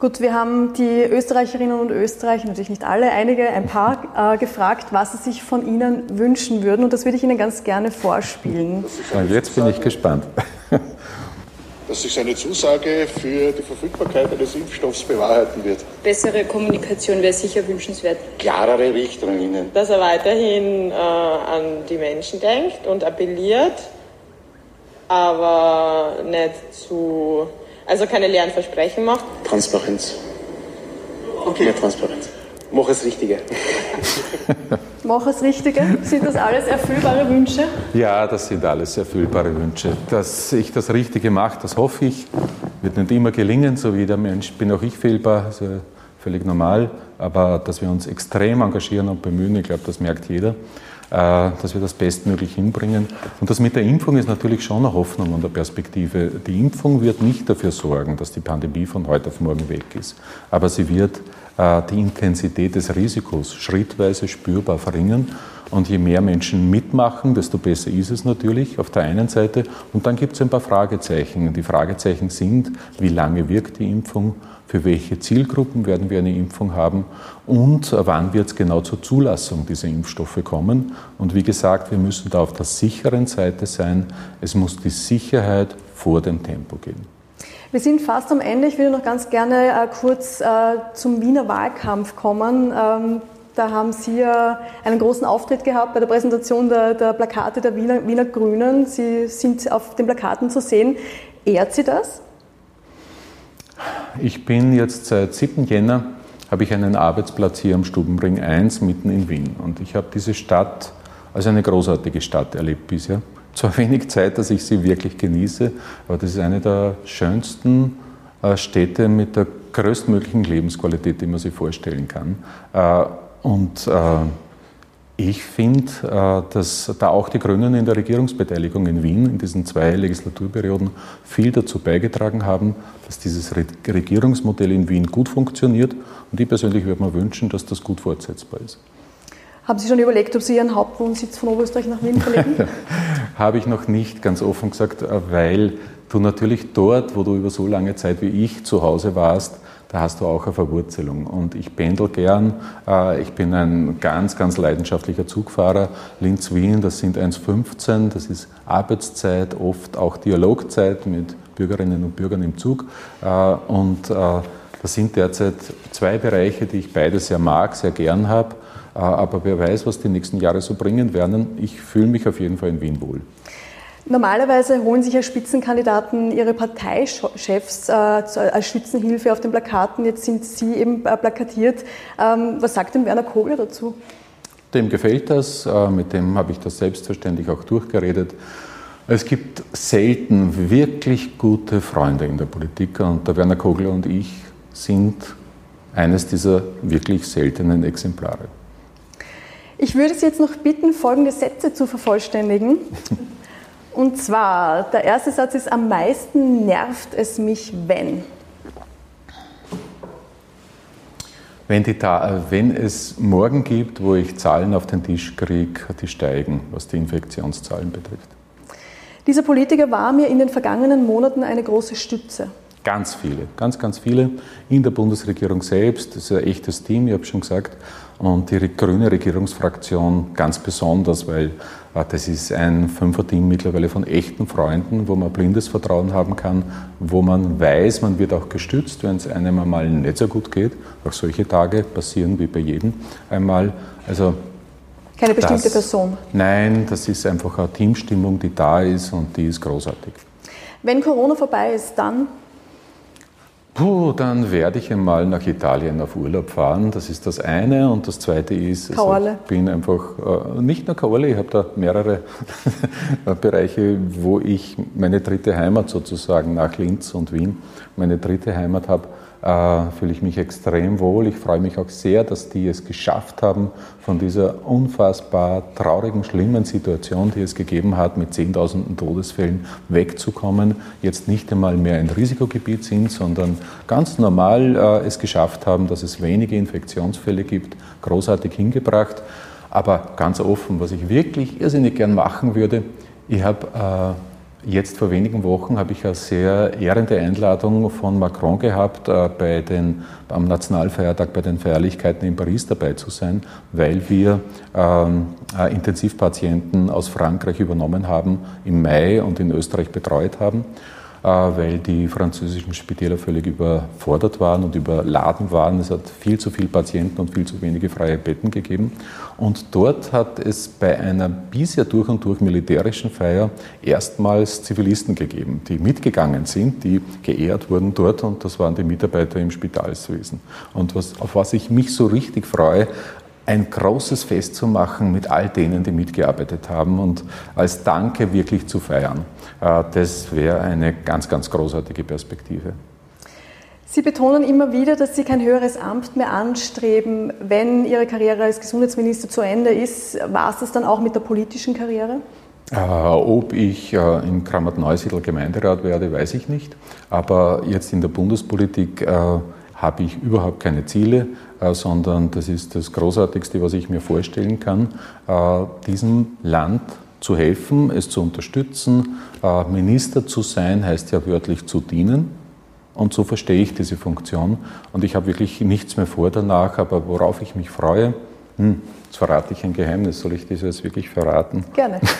Speaker 1: Gut, wir haben die Österreicherinnen und Österreicher, natürlich nicht alle, einige, ein paar, äh, gefragt, was sie sich von Ihnen wünschen würden. Und das würde ich Ihnen ganz gerne vorspielen.
Speaker 2: Jetzt bin ich gespannt.
Speaker 5: Dass sich seine Zusage für die Verfügbarkeit eines Impfstoffs bewahrheiten wird.
Speaker 6: Bessere Kommunikation wäre sicher wünschenswert.
Speaker 5: Klarere Richtlinien.
Speaker 6: Dass er weiterhin äh, an die Menschen denkt und appelliert, aber nicht zu also keine leeren Versprechen macht.
Speaker 5: Transparenz. Okay. Mehr Transparenz. Mach das Richtige. *laughs*
Speaker 1: mache das Richtige. Sind das alles erfüllbare Wünsche?
Speaker 2: Ja, das sind alles erfüllbare Wünsche. Dass ich das Richtige mache, das hoffe ich. Wird nicht immer gelingen, so wie jeder Mensch bin auch ich fehlbar, also völlig normal. Aber dass wir uns extrem engagieren und bemühen, ich glaube, das merkt jeder, dass wir das bestmöglich hinbringen. Und das mit der Impfung ist natürlich schon eine Hoffnung und eine Perspektive. Die Impfung wird nicht dafür sorgen, dass die Pandemie von heute auf morgen weg ist. Aber sie wird äh, die Intensität des Risikos schrittweise spürbar verringern. Und je mehr Menschen mitmachen, desto besser ist es natürlich auf der einen Seite. Und dann gibt es ein paar Fragezeichen. Die Fragezeichen sind, wie lange wirkt die Impfung, für welche Zielgruppen werden wir eine Impfung haben und wann wird es genau zur Zulassung dieser Impfstoffe kommen. Und wie gesagt, wir müssen da auf der sicheren Seite sein. Es muss die Sicherheit vor dem Tempo gehen.
Speaker 1: Wir sind fast am Ende. Ich würde noch ganz gerne äh, kurz äh, zum Wiener Wahlkampf kommen. Ähm, da haben Sie äh, einen großen Auftritt gehabt bei der Präsentation der, der Plakate der Wiener, Wiener, Grünen. Sie sind auf den Plakaten zu sehen. Ehrt Sie das?
Speaker 2: Ich bin jetzt seit 7. Jänner, habe ich einen Arbeitsplatz hier am Stubenring 1 mitten in Wien. Und ich habe diese Stadt als eine großartige Stadt erlebt bisher zwar *laughs* wenig Zeit, dass ich sie wirklich genieße, aber das ist eine der schönsten äh, Städte mit der größtmöglichen Lebensqualität, die man sich vorstellen kann. Äh, und äh, ich finde, dass da auch die Grünen in der Regierungsbeteiligung in Wien in diesen zwei Legislaturperioden viel dazu beigetragen haben, dass dieses Regierungsmodell in Wien gut funktioniert. Und ich persönlich würde mir wünschen, dass das gut fortsetzbar ist.
Speaker 1: Haben Sie schon überlegt, ob Sie Ihren Hauptwohnsitz von Oberösterreich nach Wien verlegen? *laughs*
Speaker 2: Habe ich noch nicht, ganz offen gesagt, weil du natürlich dort, wo du über so lange Zeit wie ich zu Hause warst, da hast du auch eine Verwurzelung. Und ich pendel gern. Äh, ich bin ein ganz, ganz leidenschaftlicher Zugfahrer. Linz-Wien, das sind 1,15, das ist Arbeitszeit, oft auch Dialogzeit mit Bürgerinnen und Bürgern im Zug. Äh, und äh, das sind derzeit zwei Bereiche, die ich beide sehr mag, sehr gern habe. Aber wer weiß, was die nächsten Jahre so bringen werden. Ich fühle mich auf jeden Fall in Wien wohl.
Speaker 1: Normalerweise holen sich ja Spitzenkandidaten ihre Parteichefs äh, als Schützenhilfe auf den Plakaten. Jetzt sind Sie eben äh, plakatiert. Ähm, was sagt denn Werner Kogler dazu?
Speaker 2: Dem gefällt das. Äh, mit dem habe ich das selbstverständlich auch durchgeredet. Es gibt selten wirklich gute Freunde in der Politik und der Werner Kogler und ich sind eines dieser wirklich seltenen Exemplare.
Speaker 1: Ich würde Sie jetzt noch bitten, folgende Sätze zu vervollständigen. *laughs* Und zwar, der erste Satz ist, am meisten nervt es mich, wenn.
Speaker 2: Wenn, die, wenn es morgen gibt, wo ich Zahlen auf den Tisch kriege, die steigen, was die Infektionszahlen betrifft.
Speaker 1: Dieser Politiker war mir in den vergangenen Monaten eine große Stütze.
Speaker 2: Ganz viele, ganz, ganz viele in der Bundesregierung selbst. Das ist ein echtes Team, ich habe schon gesagt. Und die grüne Regierungsfraktion ganz besonders, weil äh, das ist ein Fünfer-Team mittlerweile von echten Freunden, wo man blindes Vertrauen haben kann, wo man weiß, man wird auch gestützt, wenn es einem einmal nicht so gut geht. Auch solche Tage passieren wie bei jedem einmal. Also
Speaker 1: keine bestimmte das, Person?
Speaker 2: Nein, das ist einfach eine Teamstimmung, die da ist und die ist großartig.
Speaker 1: Wenn Corona vorbei ist, dann
Speaker 2: Puh, dann werde ich einmal nach Italien auf Urlaub fahren. Das ist das eine. Und das zweite ist, also ich bin einfach äh, nicht nur Kaole, ich habe da mehrere *laughs* Bereiche, wo ich meine dritte Heimat sozusagen nach Linz und Wien, meine dritte Heimat habe äh, fühle ich mich extrem wohl. Ich freue mich auch sehr, dass die es geschafft haben, von dieser unfassbar traurigen, schlimmen Situation, die es gegeben hat, mit Zehntausenden Todesfällen wegzukommen, jetzt nicht einmal mehr ein Risikogebiet sind, sondern ganz normal äh, es geschafft haben, dass es wenige Infektionsfälle gibt, großartig hingebracht. Aber ganz offen, was ich wirklich irrsinnig gern machen würde, ich habe äh, Jetzt vor wenigen Wochen habe ich eine sehr ehrende Einladung von Macron gehabt, äh, bei den, am Nationalfeiertag bei den Feierlichkeiten in Paris dabei zu sein, weil wir ähm, äh, Intensivpatienten aus Frankreich übernommen haben, im Mai und in Österreich betreut haben. Äh, weil die französischen Spitäler völlig überfordert waren und überladen waren. Es hat viel zu viele Patienten und viel zu wenige freie Betten gegeben. Und dort hat es bei einer bisher durch und durch militärischen Feier erstmals Zivilisten gegeben, die mitgegangen sind, die geehrt wurden dort und das waren die Mitarbeiter im Spitalswesen. Und was, auf was ich mich so richtig freue, ein großes Fest zu machen mit all denen, die mitgearbeitet haben und als Danke wirklich zu feiern. Äh, das wäre eine ganz, ganz großartige Perspektive.
Speaker 1: Sie betonen immer wieder, dass Sie kein höheres Amt mehr anstreben. Wenn Ihre Karriere als Gesundheitsminister zu Ende ist, war es das dann auch mit der politischen Karriere?
Speaker 2: Äh, ob ich äh, im Kramat-Neusiedl Gemeinderat werde, weiß ich nicht. Aber jetzt in der Bundespolitik äh, habe ich überhaupt keine Ziele, sondern das ist das Großartigste, was ich mir vorstellen kann, diesem Land zu helfen, es zu unterstützen. Äh, Minister zu sein heißt ja wörtlich zu dienen. Und so verstehe ich diese Funktion. Und ich habe wirklich nichts mehr vor danach, aber worauf ich mich freue, hm, jetzt verrate ich ein Geheimnis. Soll ich das jetzt wirklich verraten?
Speaker 1: Gerne. *laughs*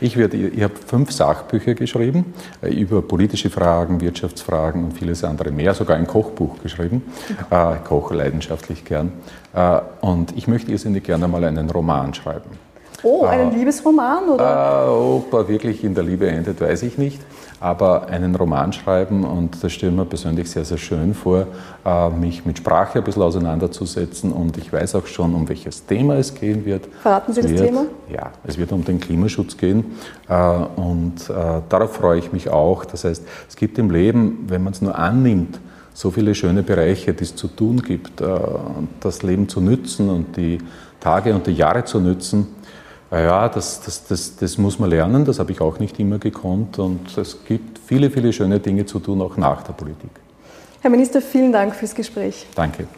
Speaker 2: Ich, werde, ich habe fünf Sachbücher geschrieben äh, über politische Fragen, Wirtschaftsfragen und vieles andere mehr. Sogar ein Kochbuch geschrieben. *laughs* Äh, ich koche leidenschaftlich gern. Äh, und ich möchte irrsinnig gerne mal einen Roman schreiben.
Speaker 1: Oh, einen Liebesroman? Oder?
Speaker 2: Äh, ob er wirklich in der Liebe endet, weiß ich nicht. Aber einen Roman schreiben, und das stelle ich mir persönlich sehr, sehr schön vor, äh, mich mit Sprache ein bisschen auseinanderzusetzen. Und ich weiß auch schon, um welches Thema es gehen wird.
Speaker 1: Verraten Sie
Speaker 2: es
Speaker 1: das
Speaker 2: wird,
Speaker 1: Thema?
Speaker 2: Ja, es wird um den Klimaschutz gehen. Äh, und äh, darauf freue ich mich auch. Das heißt, es gibt im Leben, wenn man es nur annimmt, so viele schöne Bereiche, die es zu tun gibt, äh, das Leben zu nützen und die Tage und die Jahre zu nützen. Ja, das, das, das, das muss man lernen, das habe ich auch nicht immer gekonnt und es gibt viele, viele schöne Dinge zu tun, auch nach der Politik.
Speaker 1: Herr Minister, vielen Dank fürs Gespräch.
Speaker 2: Danke.